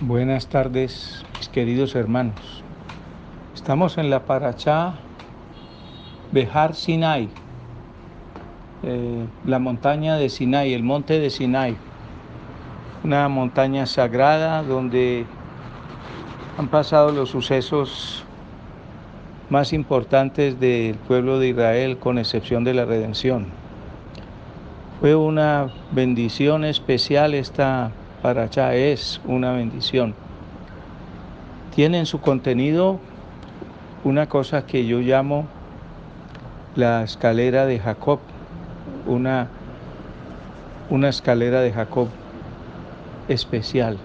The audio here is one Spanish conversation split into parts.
Buenas tardes, mis queridos hermanos. Estamos en la Parachá Bejar Sinai, eh, la montaña de Sinai, el monte de Sinai, una montaña sagrada donde han pasado los sucesos más importantes del pueblo de Israel, con excepción de la redención. Fue una bendición especial esta para allá es una bendición. Tiene en su contenido una cosa que yo llamo la escalera de Jacob, una, una escalera de Jacob especial.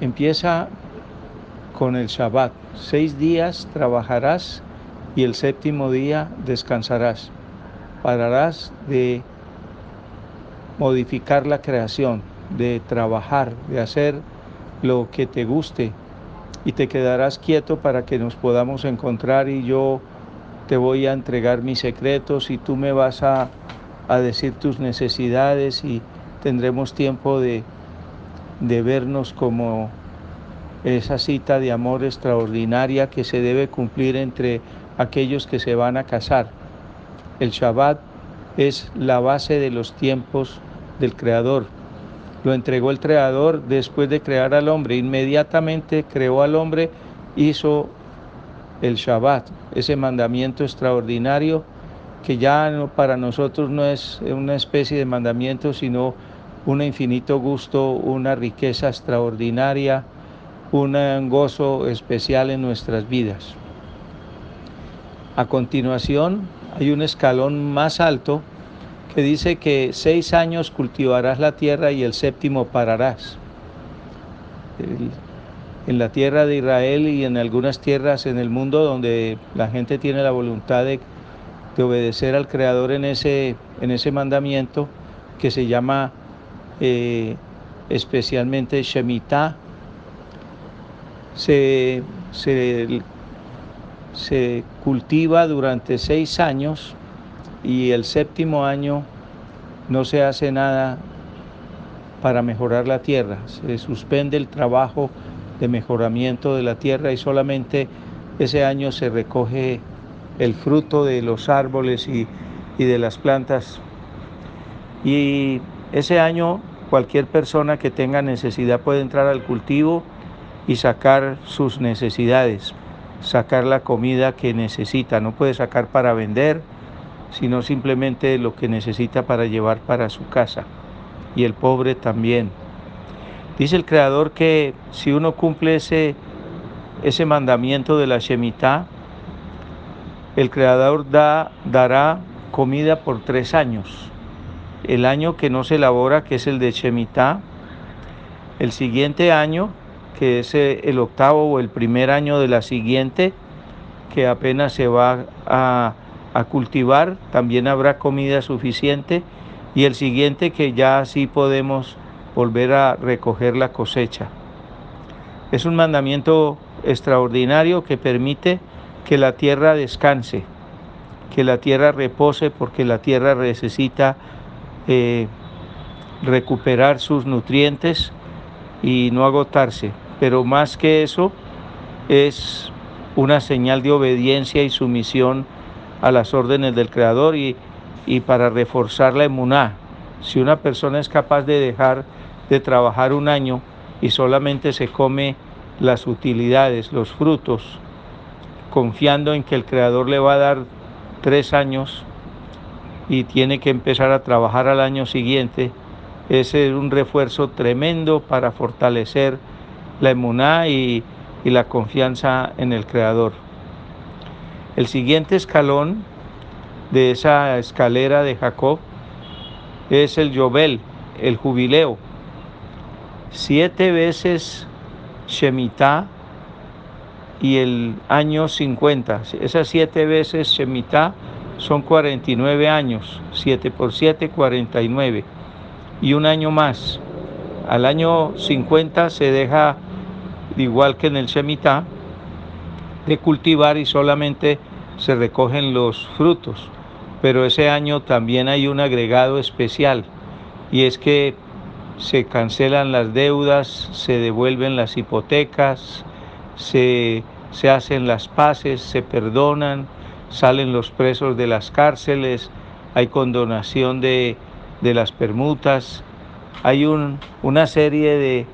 Empieza con el Shabbat. Seis días trabajarás y el séptimo día descansarás. Pararás de modificar la creación, de trabajar, de hacer lo que te guste y te quedarás quieto para que nos podamos encontrar y yo te voy a entregar mis secretos y tú me vas a, a decir tus necesidades y tendremos tiempo de, de vernos como esa cita de amor extraordinaria que se debe cumplir entre aquellos que se van a casar. El Shabbat es la base de los tiempos del Creador lo entregó el Creador después de crear al hombre. Inmediatamente creó al hombre, hizo el Shabbat, ese mandamiento extraordinario que ya para nosotros no es una especie de mandamiento, sino un infinito gusto, una riqueza extraordinaria, un gozo especial en nuestras vidas. A continuación hay un escalón más alto que dice que seis años cultivarás la tierra y el séptimo pararás. en la tierra de Israel y en algunas tierras en el mundo donde la gente tiene la voluntad de, obedecer al Creador en ese, en ese mandamiento que se llama eh, especialmente Shemitah, se, se cultiva durante seis años y el séptimo año no se hace nada para mejorar la tierra, se suspende el trabajo de mejoramiento de la tierra y solamente ese año se recoge el fruto de los árboles y, de las plantas. Y ese año cualquier persona que tenga necesidad puede entrar al cultivo y sacar sus necesidades, sacar la comida que necesita, no puede sacar para vender, sino simplemente lo que necesita para llevar para su casa. Y el pobre también. Dice el Creador que si uno cumple ese, ese mandamiento de la Shemitah, el Creador da, dará comida por tres años. El año que no se elabora, que es el de Shemitah, el siguiente año, que es el octavo o el primer año de la siguiente, que apenas se va a a cultivar, también habrá comida suficiente y el siguiente que ya así podemos volver a recoger la cosecha. Es un mandamiento extraordinario que permite que la tierra descanse, que la tierra repose porque la tierra necesita eh, recuperar sus nutrientes y no agotarse. Pero más que eso es una señal de obediencia y sumisión a las órdenes del Creador y, para reforzar la emuná. Si una persona es capaz de dejar de trabajar un año y solamente se come las utilidades, los frutos, confiando en que el Creador le va a dar tres años y tiene que empezar a trabajar al año siguiente, ese es un refuerzo tremendo para fortalecer la emuná y, y la confianza en el Creador. El siguiente escalón de esa escalera de Jacob es el Yobel, el jubileo. Siete veces Shemitah y el año 50. Esas siete veces Shemitah son 49 años. 7 por 7, 49. Y un año más. Al año 50 se deja, igual que en el Shemitah, de cultivar y solamente se recogen los frutos. Pero ese año también hay un agregado especial y es que se cancelan las deudas, se devuelven las hipotecas, se, se hacen las paces, se perdonan, salen los presos de las cárceles, hay condonación de, de las permutas, hay un, una serie de,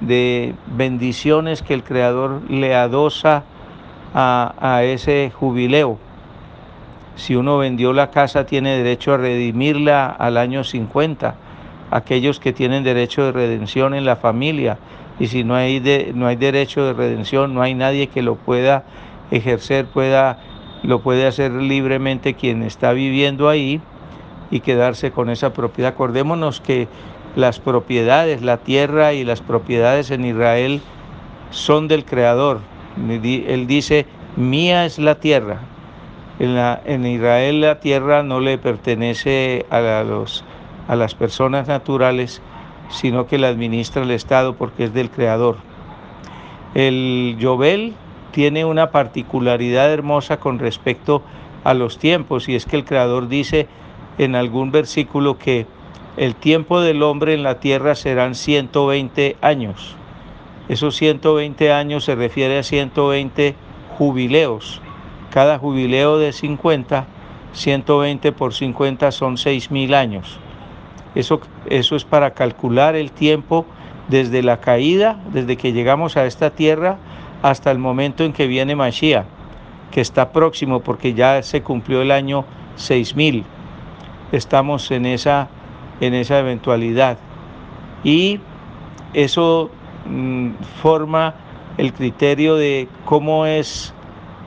de, bendiciones que el Creador le adosa a, ese jubileo. Si uno vendió la casa tiene derecho a redimirla al año 50. Aquellos que tienen derecho de redención en la familia. Y si no hay, de, no hay derecho de redención, no hay nadie que lo pueda ejercer, pueda, lo puede hacer libremente quien está viviendo ahí y quedarse con esa propiedad. Acordémonos que las propiedades, la tierra y las propiedades en Israel son del Creador. Él dice, mía es la tierra. En, Israel la tierra no le pertenece a, los, a las personas naturales, sino que la administra el Estado porque es del Creador. El Yobel tiene una particularidad hermosa con respecto a los tiempos y es que el Creador dice en algún versículo que el tiempo del hombre en la tierra serán 120 años. Esos 120 años se refiere a 120 jubileos. Cada jubileo de 50, 120 por 50 son 6.000 años. Eso, eso es para calcular el tiempo desde la caída, desde que llegamos a esta tierra, hasta el momento en que viene Mashiach, que está próximo porque ya se cumplió el año 6000. Estamos en esa, en esa eventualidad. Y eso forma el criterio de cómo es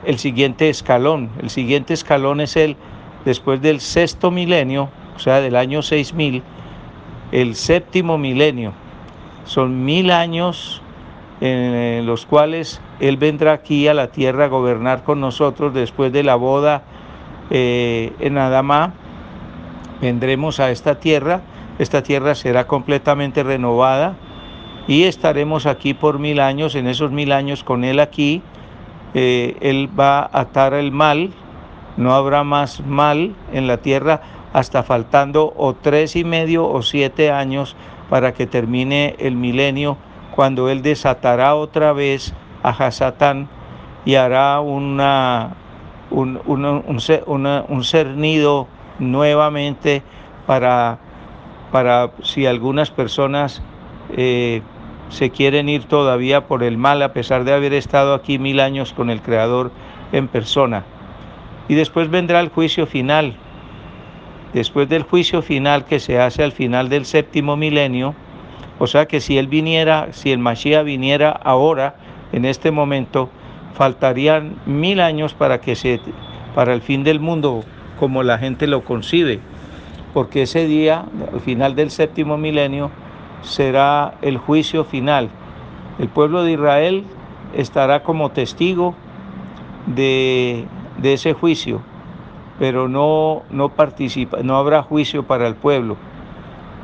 el siguiente escalón. El siguiente escalón es el, después del sexto milenio, o sea, del año 6000, el séptimo milenio. Son mil años en los cuales Él vendrá aquí a la tierra a gobernar con nosotros después de la boda eh, en Adamá. Vendremos a esta tierra, esta tierra será completamente renovada y estaremos aquí por mil años, en esos mil años con Él aquí. Eh, él va a atar el mal, no habrá más mal en la tierra hasta faltando o tres y medio o siete años para que termine el milenio cuando él desatará otra vez a Hasatán y hará una, un, un, cernido nuevamente para, para si algunas personas eh, se quieren ir todavía por el mal a pesar de haber estado aquí mil años con el Creador en persona. Y después vendrá el juicio final. Después del juicio final que se hace al final del séptimo milenio, o sea que si él viniera, si el Mashiach viniera ahora, en este momento, faltarían mil años para que se, para el fin del mundo, como la gente lo concibe, porque ese día, al final del séptimo milenio, será el juicio final. El pueblo de Israel estará como testigo de, ese juicio, pero no, no participa, no habrá juicio para el pueblo.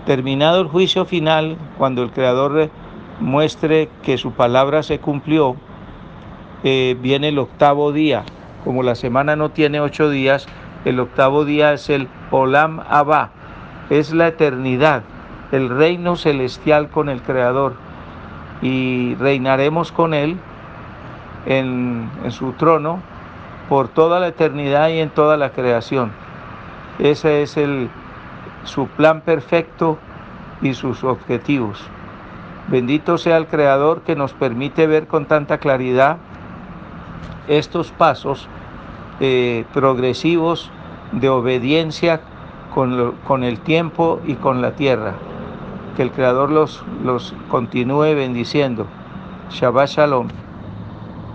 Terminado el juicio final, cuando el Creador muestre que su palabra se cumplió, eh, viene el octavo día. Como la semana no tiene ocho días, el octavo día es el Olam Abba, es la eternidad, el reino celestial con el Creador. Y reinaremos con Él en, su trono por toda la eternidad y en toda la creación. Ese es el, su plan perfecto y sus objetivos. Bendito sea el Creador que nos permite ver con tanta claridad estos pasos eh, progresivos de obediencia con, el tiempo y con la tierra. Que el Creador los, los continúe bendiciendo. Shabbat Shalom.